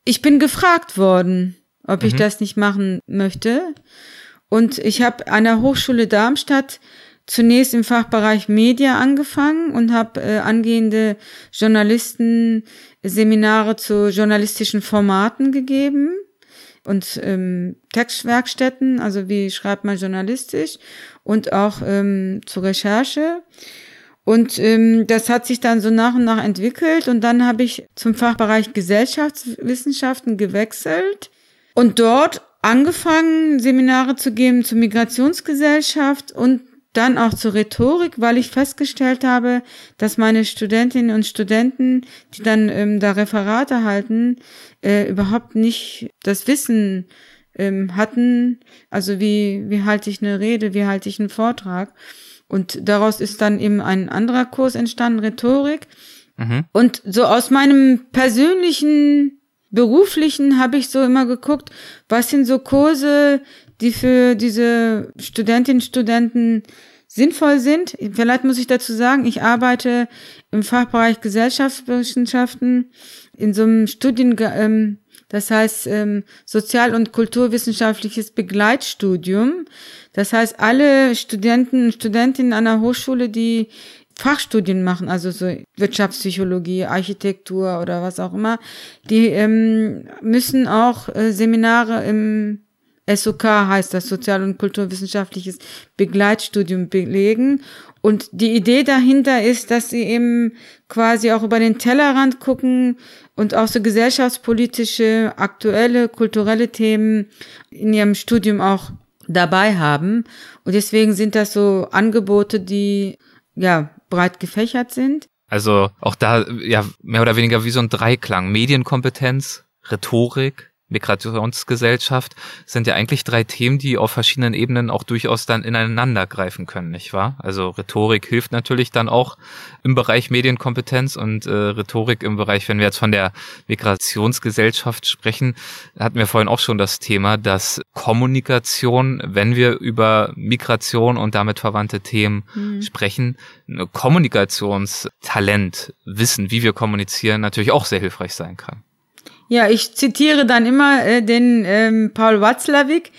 Ich bin gefragt worden, ob mhm. ich das nicht machen möchte. Und ich habe an der Hochschule Darmstadt zunächst im Fachbereich Media angefangen und habe äh, angehende Journalisten Seminare zu journalistischen Formaten gegeben und ähm, Textwerkstätten, also wie schreibt man journalistisch und auch ähm, zur Recherche. Und ähm, das hat sich dann so nach und nach entwickelt und dann habe ich zum Fachbereich Gesellschaftswissenschaften gewechselt und dort angefangen, Seminare zu geben zur Migrationsgesellschaft und dann auch zur Rhetorik, weil ich festgestellt habe, dass meine Studentinnen und Studenten, die dann ähm, da Referate halten, äh, überhaupt nicht das Wissen ähm, hatten, also wie, wie halte ich eine Rede, wie halte ich einen Vortrag. Und daraus ist dann eben ein anderer Kurs entstanden, Rhetorik. Mhm. Und so aus meinem persönlichen, beruflichen habe ich so immer geguckt, was sind so Kurse, die für diese Studentinnen, Studenten sinnvoll sind. Vielleicht muss ich dazu sagen, ich arbeite im Fachbereich Gesellschaftswissenschaften in so einem Studien, ähm, das heißt ähm, Sozial- und Kulturwissenschaftliches Begleitstudium. Das heißt, alle Studenten und Studentinnen der Hochschule, die Fachstudien machen, also so Wirtschaftspsychologie, Architektur oder was auch immer, die ähm, müssen auch äh, Seminare im SOK heißt das Sozial- und Kulturwissenschaftliches Begleitstudium belegen. Und die Idee dahinter ist, dass sie eben quasi auch über den Tellerrand gucken und auch so gesellschaftspolitische, aktuelle, kulturelle Themen in ihrem Studium auch dabei haben. Und deswegen sind das so Angebote, die ja breit gefächert sind. Also auch da ja mehr oder weniger wie so ein Dreiklang. Medienkompetenz, Rhetorik Migrationsgesellschaft sind ja eigentlich drei Themen, die auf verschiedenen Ebenen auch durchaus dann ineinander greifen können, nicht wahr? Also Rhetorik hilft natürlich dann auch im Bereich Medienkompetenz und äh, Rhetorik im Bereich, wenn wir jetzt von der Migrationsgesellschaft sprechen, hatten wir vorhin auch schon das Thema, dass Kommunikation, wenn wir über Migration und damit verwandte Themen mhm. sprechen, Kommunikationstalent, Wissen, wie wir kommunizieren, natürlich auch sehr hilfreich sein kann. Ja, ich zitiere dann immer äh, den ähm, Paul Watzlawick.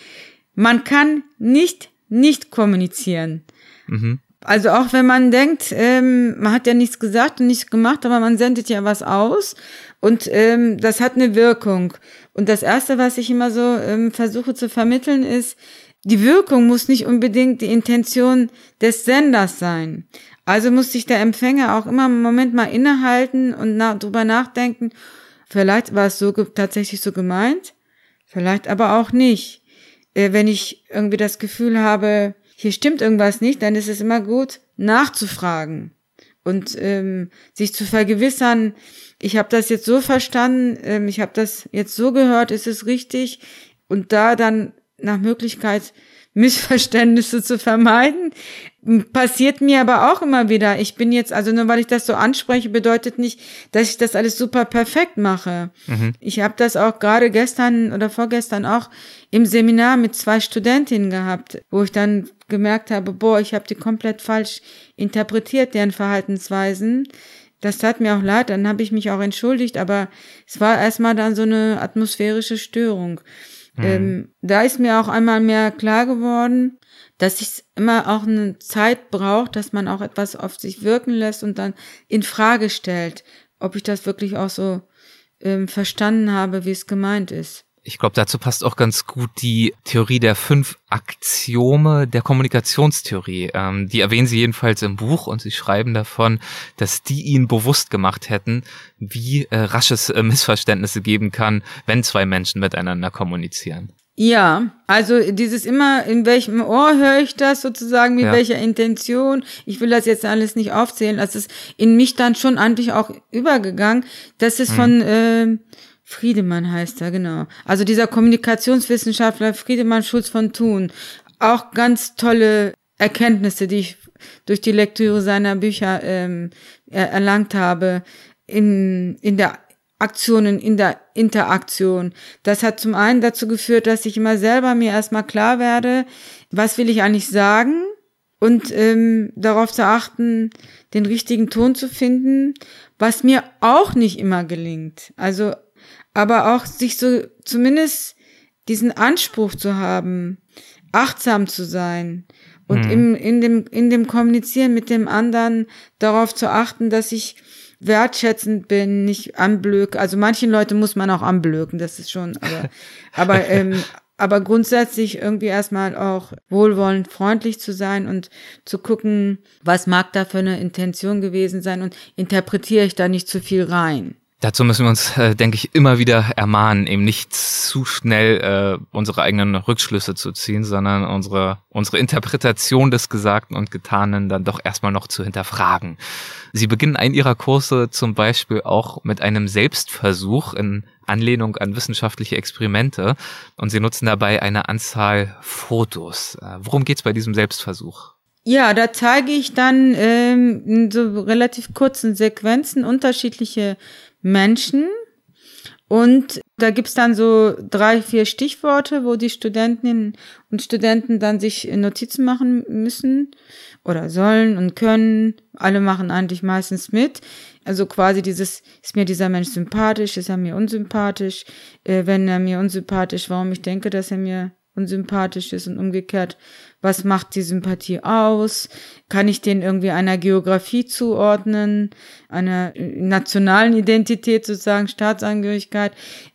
Man kann nicht nicht kommunizieren. Mhm. Also auch wenn man denkt, ähm, man hat ja nichts gesagt und nichts gemacht, aber man sendet ja was aus und ähm, das hat eine Wirkung. Und das Erste, was ich immer so ähm, versuche zu vermitteln, ist, die Wirkung muss nicht unbedingt die Intention des Senders sein. Also muss sich der Empfänger auch immer einen Moment mal innehalten und na drüber nachdenken, Vielleicht war es so tatsächlich so gemeint, vielleicht aber auch nicht. Äh, wenn ich irgendwie das Gefühl habe, hier stimmt irgendwas nicht, dann ist es immer gut, nachzufragen und ähm, sich zu vergewissern, ich habe das jetzt so verstanden, ähm, ich habe das jetzt so gehört, ist es richtig? Und da dann nach Möglichkeit Missverständnisse zu vermeiden. Passiert mir aber auch immer wieder. Ich bin jetzt, also nur weil ich das so anspreche, bedeutet nicht, dass ich das alles super perfekt mache. Mhm. Ich habe das auch gerade gestern oder vorgestern auch im Seminar mit zwei Studentinnen gehabt, wo ich dann gemerkt habe, boah, ich habe die komplett falsch interpretiert, deren Verhaltensweisen. Das tat mir auch leid, dann habe ich mich auch entschuldigt, aber es war erstmal dann so eine atmosphärische Störung. Mhm. Ähm, da ist mir auch einmal mehr klar geworden, dass es immer auch eine Zeit braucht, dass man auch etwas auf sich wirken lässt und dann in Frage stellt, ob ich das wirklich auch so ähm, verstanden habe, wie es gemeint ist. Ich glaube, dazu passt auch ganz gut die Theorie der fünf Axiome der Kommunikationstheorie. Ähm, die erwähnen Sie jedenfalls im Buch und Sie schreiben davon, dass die Ihnen bewusst gemacht hätten, wie äh, rasch es äh, Missverständnisse geben kann, wenn zwei Menschen miteinander kommunizieren. Ja, also dieses immer, in welchem Ohr höre ich das sozusagen, mit ja. welcher Intention. Ich will das jetzt alles nicht aufzählen. Das ist in mich dann schon eigentlich auch übergegangen. Das ist hm. von äh, Friedemann heißt er, genau. Also dieser Kommunikationswissenschaftler Friedemann Schulz von Thun. Auch ganz tolle Erkenntnisse, die ich durch die Lektüre seiner Bücher ähm, erlangt habe in, in der Aktionen, in der Interaktion. Das hat zum einen dazu geführt, dass ich immer selber mir erstmal klar werde, was will ich eigentlich sagen und ähm, darauf zu achten, den richtigen Ton zu finden, was mir auch nicht immer gelingt. Also aber auch sich so zumindest diesen Anspruch zu haben, achtsam zu sein und mhm. im, in, dem, in dem Kommunizieren mit dem anderen darauf zu achten, dass ich wertschätzend bin, nicht anblöke. Also manchen Leute muss man auch anblöken, das ist schon, aber, aber, ähm, aber grundsätzlich irgendwie erstmal auch wohlwollend freundlich zu sein und zu gucken, was mag da für eine Intention gewesen sein und interpretiere ich da nicht zu viel rein. Dazu müssen wir uns, äh, denke ich, immer wieder ermahnen, eben nicht zu schnell äh, unsere eigenen Rückschlüsse zu ziehen, sondern unsere, unsere Interpretation des Gesagten und Getanen dann doch erstmal noch zu hinterfragen. Sie beginnen einen Ihrer Kurse zum Beispiel auch mit einem Selbstversuch in Anlehnung an wissenschaftliche Experimente und Sie nutzen dabei eine Anzahl Fotos. Äh, worum geht's bei diesem Selbstversuch? Ja, da zeige ich dann ähm, in so relativ kurzen Sequenzen unterschiedliche Menschen und Da gibt's dann so drei, vier Stichworte, wo die Studentinnen und Studenten dann sich Notizen machen müssen oder sollen und können. Alle machen eigentlich meistens mit. Also quasi dieses, ist mir dieser Mensch sympathisch, ist er mir unsympathisch? Äh, wenn er mir unsympathisch, warum ich denke, dass er mir unsympathisch ist und umgekehrt, was macht die Sympathie aus? Kann ich den irgendwie einer Geografie zuordnen, einer nationalen Identität sozusagen, Staatsangehörigkeit,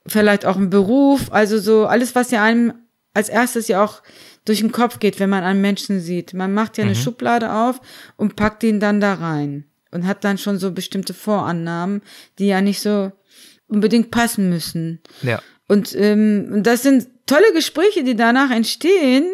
vielleicht auch ein Beruf, also so alles, was ja einem als erstes ja auch durch den Kopf geht, wenn man einen Menschen sieht. Man macht ja eine mhm. Schublade auf und packt ihn dann da rein und hat dann schon so bestimmte Vorannahmen, die ja nicht so unbedingt passen müssen. Ja. Und ähm, das sind tolle Gespräche, die danach entstehen,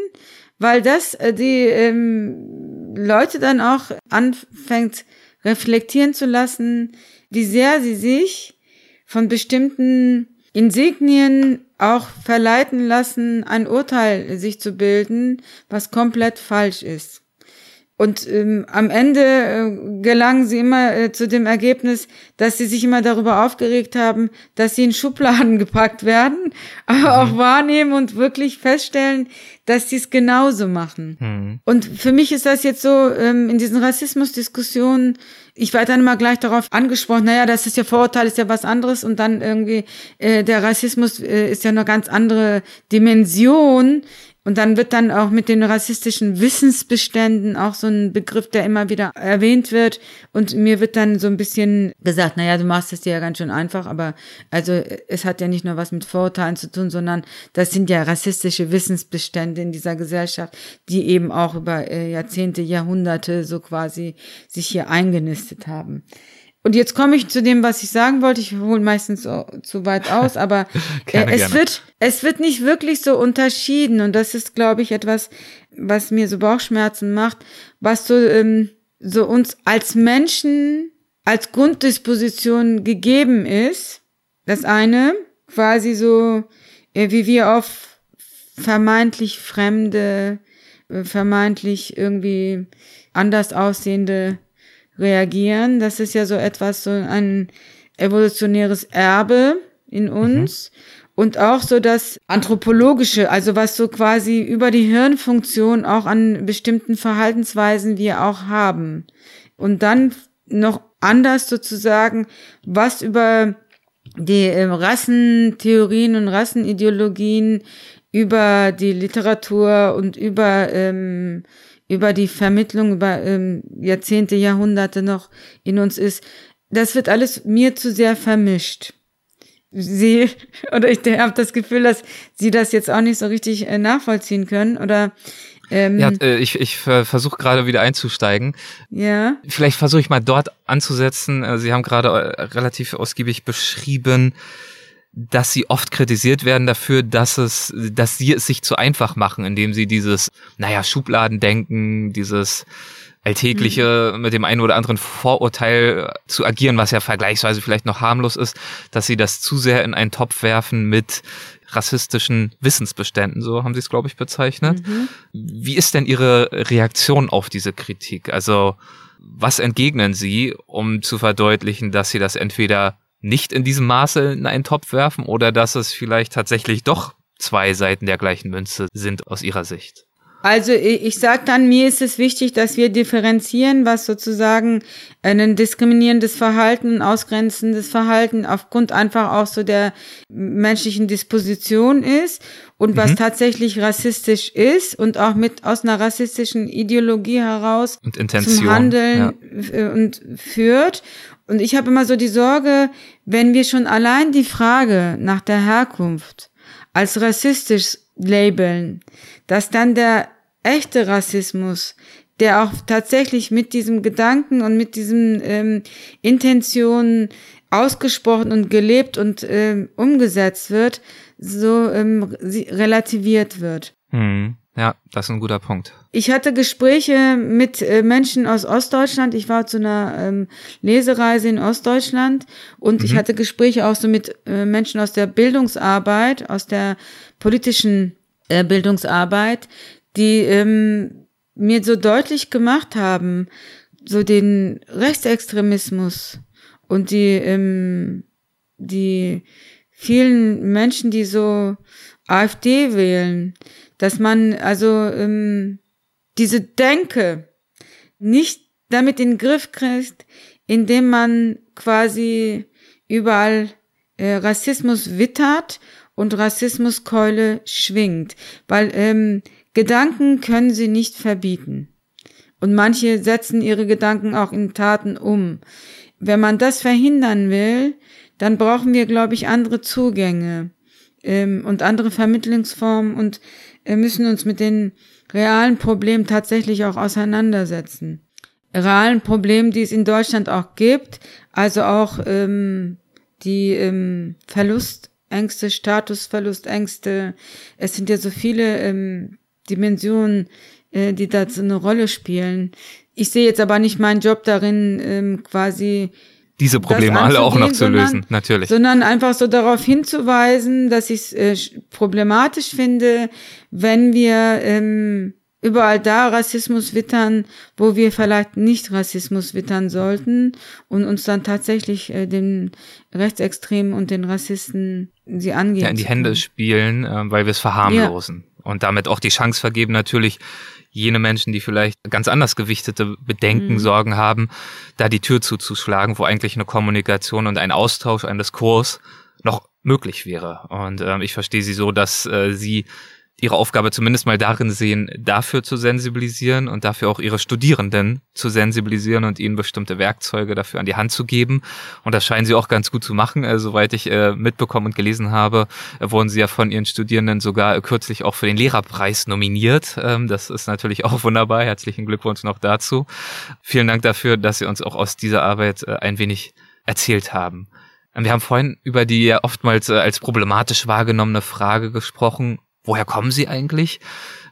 weil das äh, die ähm, Leute dann auch anfängt reflektieren zu lassen, wie sehr sie sich von bestimmten Insignien auch verleiten lassen, ein Urteil sich zu bilden, was komplett falsch ist. Und ähm, am Ende äh, gelangen sie immer äh, zu dem Ergebnis, dass sie sich immer darüber aufgeregt haben, dass sie in Schubladen gepackt werden, aber mhm. auch wahrnehmen und wirklich feststellen, dass sie es genauso machen. Mhm. Und für mich ist das jetzt so ähm, in diesen Rassismusdiskussionen, ich werde dann immer gleich darauf angesprochen, naja, das ist ja Vorurteil, ist ja was anderes und dann irgendwie äh, der Rassismus äh, ist ja eine ganz andere Dimension. Und dann wird dann auch mit den rassistischen Wissensbeständen auch so ein Begriff, der immer wieder erwähnt wird. Und mir wird dann so ein bisschen gesagt, naja, du machst es dir ja ganz schön einfach, aber also es hat ja nicht nur was mit Vorurteilen zu tun, sondern das sind ja rassistische Wissensbestände in dieser Gesellschaft, die eben auch über äh, Jahrzehnte, Jahrhunderte so quasi sich hier eingenistet haben. Und jetzt komme ich zu dem, was ich sagen wollte. Ich hole meistens so, zu weit aus, aber gerne, äh, es gerne. wird es wird nicht wirklich so unterschieden und das ist, glaube ich, etwas, was mir so Bauchschmerzen macht, was so ähm, so uns als Menschen als Grunddisposition gegeben ist. Das eine quasi so, äh, wie wir auf vermeintlich fremde, äh, vermeintlich irgendwie anders aussehende reagieren. Das ist ja so etwas, so ein evolutionäres Erbe in uns. Mhm. Und auch so das anthropologische, also was so quasi über die Hirnfunktion auch an bestimmten Verhaltensweisen wir auch haben. Und dann noch anders sozusagen, was über die äh, Rassentheorien und Rassenideologien, über die Literatur und über ähm, über die Vermittlung über ähm, Jahrzehnte, Jahrhunderte noch in uns ist, das wird alles mir zu sehr vermischt. Sie, oder ich habe das Gefühl, dass Sie das jetzt auch nicht so richtig äh, nachvollziehen können, oder ähm, ja, äh, ich, ich versuche gerade wieder einzusteigen. Ja. Vielleicht versuche ich mal dort anzusetzen. Äh, Sie haben gerade äh, relativ ausgiebig beschrieben, dass sie oft kritisiert werden dafür, dass es, dass sie es sich zu einfach machen, indem sie dieses, naja, Schubladendenken, dieses alltägliche mhm. mit dem einen oder anderen Vorurteil zu agieren, was ja vergleichsweise vielleicht noch harmlos ist, dass sie das zu sehr in einen Topf werfen mit rassistischen Wissensbeständen, so haben sie es, glaube ich, bezeichnet. Mhm. Wie ist denn Ihre Reaktion auf diese Kritik? Also, was entgegnen Sie, um zu verdeutlichen, dass Sie das entweder nicht in diesem Maße in einen Topf werfen oder dass es vielleicht tatsächlich doch zwei Seiten der gleichen Münze sind aus Ihrer Sicht? Also ich sage dann, mir ist es wichtig, dass wir differenzieren, was sozusagen ein diskriminierendes Verhalten, ausgrenzendes Verhalten aufgrund einfach auch so der menschlichen Disposition ist und was mhm. tatsächlich rassistisch ist und auch mit aus einer rassistischen Ideologie heraus und Intention, zum Handeln ja. und führt. Und ich habe immer so die Sorge, wenn wir schon allein die Frage nach der Herkunft als rassistisch labeln, dass dann der echte Rassismus, der auch tatsächlich mit diesem Gedanken und mit diesem ähm, Intention ausgesprochen und gelebt und ähm, umgesetzt wird, so ähm, relativiert wird. Hm. Ja, das ist ein guter Punkt. Ich hatte Gespräche mit äh, Menschen aus Ostdeutschland. Ich war zu einer ähm, Lesereise in Ostdeutschland und mhm. ich hatte Gespräche auch so mit äh, Menschen aus der Bildungsarbeit, aus der politischen äh, Bildungsarbeit, die ähm, mir so deutlich gemacht haben, so den Rechtsextremismus und die, ähm, die vielen Menschen, die so AfD wählen, dass man also ähm, diese Denke nicht damit in den Griff kriegt, indem man quasi überall äh, Rassismus wittert und Rassismuskeule schwingt, weil ähm, Gedanken können sie nicht verbieten. Und manche setzen ihre Gedanken auch in Taten um. Wenn man das verhindern will, dann brauchen wir, glaube ich, andere Zugänge ähm, und andere Vermittlungsformen und äh, müssen uns mit den realen Problemen tatsächlich auch auseinandersetzen. Realen Problemen, die es in Deutschland auch gibt, also auch ähm, die ähm, Verlustängste, Statusverlustängste. Es sind ja so viele ähm, Dimensionen, äh, die da so eine Rolle spielen. Ich sehe jetzt aber nicht meinen Job darin, ähm, quasi diese Probleme alle auch noch zu sondern, lösen, natürlich. Sondern einfach so darauf hinzuweisen, dass ich es äh, problematisch finde, wenn wir ähm, überall da Rassismus wittern, wo wir vielleicht nicht Rassismus wittern sollten und uns dann tatsächlich äh, den Rechtsextremen und den Rassisten sie angehen. Ja, in die Hände spielen, äh, weil wir es verharmlosen. Ja. Und damit auch die Chance vergeben, natürlich jene Menschen, die vielleicht ganz anders gewichtete Bedenken, mhm. Sorgen haben, da die Tür zuzuschlagen, wo eigentlich eine Kommunikation und ein Austausch, ein Diskurs noch möglich wäre. Und äh, ich verstehe sie so, dass äh, sie ihre Aufgabe zumindest mal darin sehen, dafür zu sensibilisieren und dafür auch ihre Studierenden zu sensibilisieren und ihnen bestimmte Werkzeuge dafür an die Hand zu geben. Und das scheinen sie auch ganz gut zu machen. Also, soweit ich äh, mitbekommen und gelesen habe, äh, wurden sie ja von ihren Studierenden sogar äh, kürzlich auch für den Lehrerpreis nominiert. Ähm, das ist natürlich auch wunderbar. Herzlichen Glückwunsch noch dazu. Vielen Dank dafür, dass Sie uns auch aus dieser Arbeit äh, ein wenig erzählt haben. Wir haben vorhin über die ja oftmals äh, als problematisch wahrgenommene Frage gesprochen, woher kommen Sie eigentlich?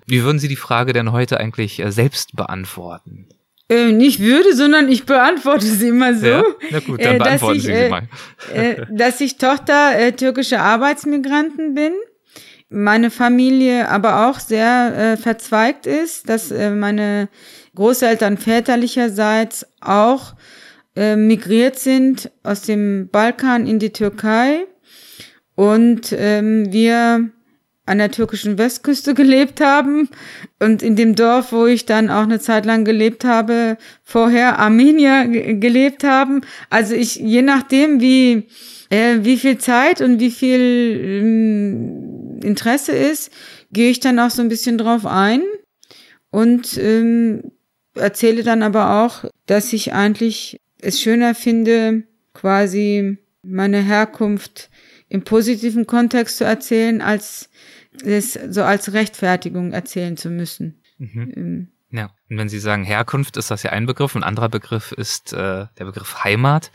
Wie würden Sie die Frage denn heute eigentlich äh, selbst beantworten? Äh, nicht würde, sondern ich beantworte sie immer so. Ja? Na gut, dann äh, beantworten ich, Sie sie äh, mal. Äh, dass ich Tochter türkischer Arbeitsmigranten bin. Meine Familie aber auch sehr verzweigt ist, dass meine Großeltern väterlicherseits auch migriert sind aus dem Balkan in die Türkei. Und ähm, wir an der türkischen Westküste gelebt haben und in dem Dorf, wo ich dann auch eine Zeit lang gelebt habe, vorher Armenier gelebt haben. Also ich, je nachdem, wie, äh, wie viel Zeit und wie viel ähm, Interesse ist, gehe ich dann auch so ein bisschen drauf ein und ähm, erzähle dann aber auch, dass ich eigentlich es schöner finde, quasi meine Herkunft im positiven Kontext zu erzählen, als es so als Rechtfertigung erzählen zu müssen. Mhm. Ähm. Ja, und wenn Sie sagen Herkunft, ist das ja ein Begriff. Ein anderer Begriff ist äh, der Begriff Heimat.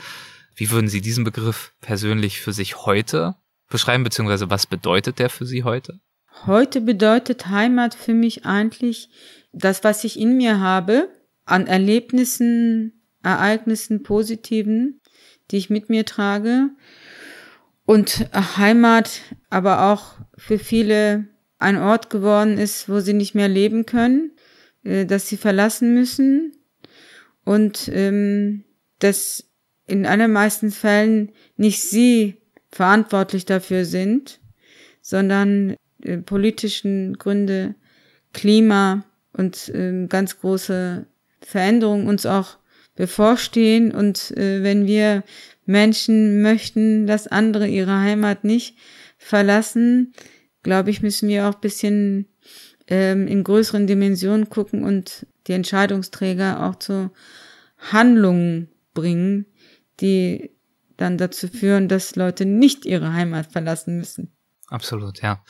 Wie würden Sie diesen Begriff persönlich für sich heute beschreiben, beziehungsweise was bedeutet der für Sie heute? Heute bedeutet Heimat für mich eigentlich das, was ich in mir habe, an Erlebnissen, Ereignissen, positiven, die ich mit mir trage. Und Heimat aber auch für viele ein Ort geworden ist, wo sie nicht mehr leben können, äh, dass sie verlassen müssen und ähm, dass in allermeisten Fällen nicht sie verantwortlich dafür sind, sondern äh, politischen Gründe, Klima und äh, ganz große Veränderungen uns auch bevorstehen. Und äh, wenn wir Menschen möchten, dass andere ihre Heimat nicht verlassen, glaube ich, müssen wir auch bisschen ähm, in größeren Dimensionen gucken und die Entscheidungsträger auch zu Handlungen bringen, die dann dazu führen, dass Leute nicht ihre Heimat verlassen müssen. Absolut, ja.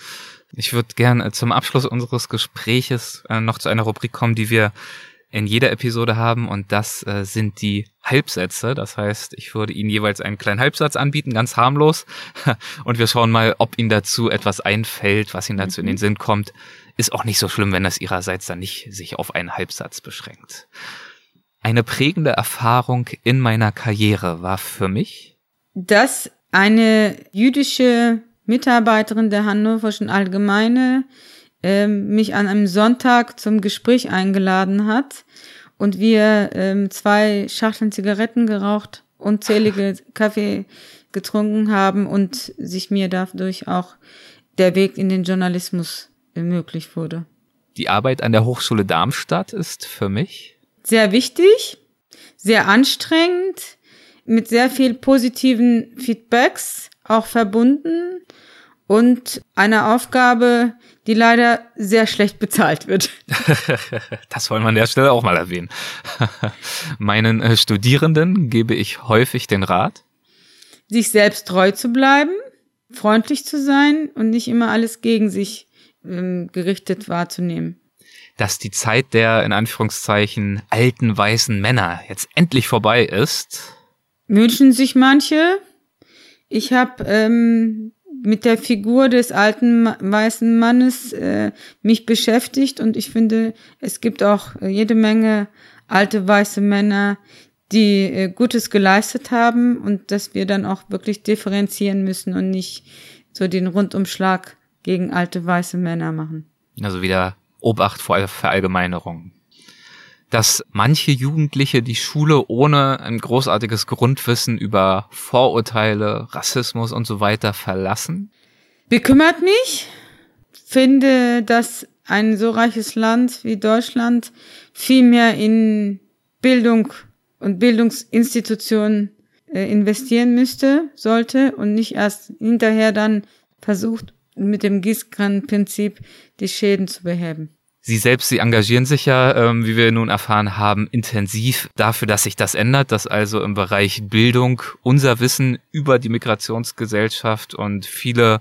Ich würde gerne zum Abschluss unseres Gespräches äh, noch zu einer Rubrik kommen, die wir in jeder Episode haben und das äh, sind die Halbsätze. Das heißt, ich würde Ihnen jeweils einen kleinen Halbsatz anbieten, ganz harmlos. Und wir schauen mal, ob Ihnen dazu etwas einfällt, was Ihnen dazu mhm. in den mhm. Sinn kommt. Ist auch nicht so schlimm, wenn das Ihrerseits dann nicht sich auf einen Halbsatz beschränkt. Eine prägende Erfahrung in meiner Karriere war für mich, dass eine jüdische Mitarbeiterin der Hannoverschen Allgemeine ähm, mich an einem Sonntag zum Gespräch eingeladen hat und wir ähm, zwei Schachteln Zigaretten geraucht unzählige Kaffee getrunken haben und sich mir dadurch auch der Weg in den Journalismus ermöglicht wurde. Die Arbeit an der Hochschule Darmstadt ist für mich sehr wichtig, sehr anstrengend, mit sehr viel positiven Feedbacks auch verbunden und eine Aufgabe, die leider sehr schlecht bezahlt wird. das wollen wir an der Stelle auch mal erwähnen. Meinen äh, Studierenden gebe ich häufig den Rat, sich selbst treu zu bleiben, freundlich zu sein und nicht immer alles gegen sich ähm, gerichtet wahrzunehmen. Dass die Zeit der in Anführungszeichen alten weißen Männer jetzt endlich vorbei ist. Wünschen sich manche. Ich habe ähm, mit der Figur des alten weißen Mannes äh, mich beschäftigt und ich finde, es gibt auch jede Menge alte weiße Männer, die äh, Gutes geleistet haben und dass wir dann auch wirklich differenzieren müssen und nicht so den Rundumschlag gegen alte weiße Männer machen. Also wieder Obacht vor Verallgemeinerung. Dass manche Jugendliche die Schule ohne ein großartiges Grundwissen über Vorurteile, Rassismus und so weiter verlassen? Bekümmert mich. Finde, dass ein so reiches Land wie Deutschland viel mehr in Bildung und Bildungsinstitutionen äh, investieren müsste, sollte und nicht erst hinterher dann versucht, mit dem Gießkranenprinzip die Schäden zu beheben. Sie selbst, Sie engagieren sich ja, ähm, wie wir nun erfahren haben, intensiv dafür, dass sich das ändert, dass also im Bereich Bildung unser Wissen über die Migrationsgesellschaft und viele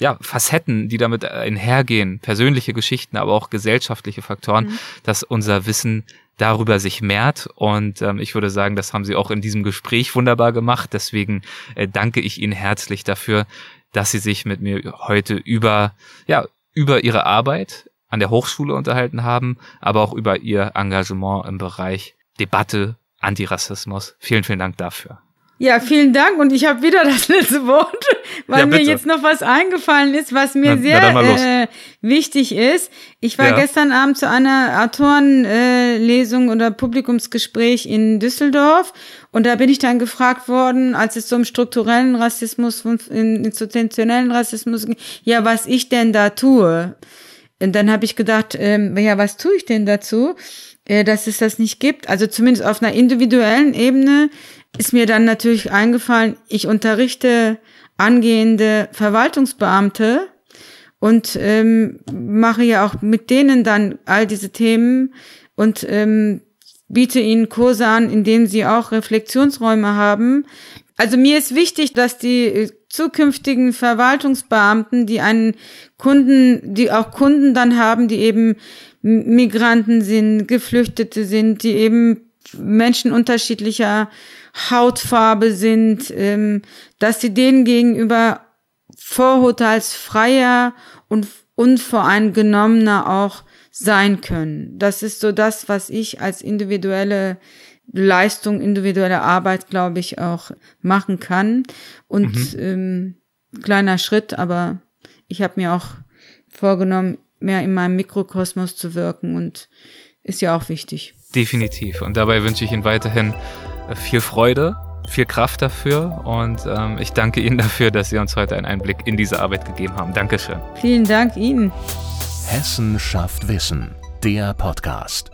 ja, Facetten, die damit einhergehen, persönliche Geschichten, aber auch gesellschaftliche Faktoren, mhm. dass unser Wissen darüber sich mehrt. Und ähm, ich würde sagen, das haben Sie auch in diesem Gespräch wunderbar gemacht. Deswegen äh, danke ich Ihnen herzlich dafür, dass Sie sich mit mir heute über, ja, über Ihre Arbeit an der Hochschule unterhalten haben, aber auch über Ihr Engagement im Bereich Debatte, Antirassismus. Vielen, vielen Dank dafür. Ja, vielen Dank und ich habe wieder das letzte Wort, weil ja, mir jetzt noch was eingefallen ist, was mir na, sehr na äh, wichtig ist. Ich war ja. gestern Abend zu einer Autorenlesung äh, oder Publikumsgespräch in Düsseldorf und da bin ich dann gefragt worden, als es so um strukturellen Rassismus und institutionellen Rassismus ging, ja, was ich denn da tue. Und dann habe ich gedacht, ähm, ja, was tue ich denn dazu, äh, dass es das nicht gibt? Also zumindest auf einer individuellen Ebene ist mir dann natürlich eingefallen, ich unterrichte angehende Verwaltungsbeamte und ähm, mache ja auch mit denen dann all diese Themen und ähm, biete ihnen Kurse an, in denen sie auch Reflexionsräume haben. Also mir ist wichtig, dass die äh, zukünftigen Verwaltungsbeamten, die einen Kunden, die auch Kunden dann haben, die eben Migranten sind, Geflüchtete sind, die eben Menschen unterschiedlicher Hautfarbe sind, ähm, dass sie denen gegenüber vorurteilsfreier und unvoreingenommener auch sein können. Das ist so das, was ich als individuelle Leistung, individuelle Arbeit, glaube ich, auch machen kann. Und mhm. ähm, kleiner Schritt, aber ich habe mir auch vorgenommen, mehr in meinem Mikrokosmos zu wirken und ist ja auch wichtig. Definitiv. Und dabei wünsche ich Ihnen weiterhin äh, viel Freude, viel Kraft dafür und ähm, ich danke Ihnen dafür, dass Sie uns heute einen Einblick in diese Arbeit gegeben haben. Dankeschön. Vielen Dank Ihnen. Hessen schafft Wissen, der Podcast.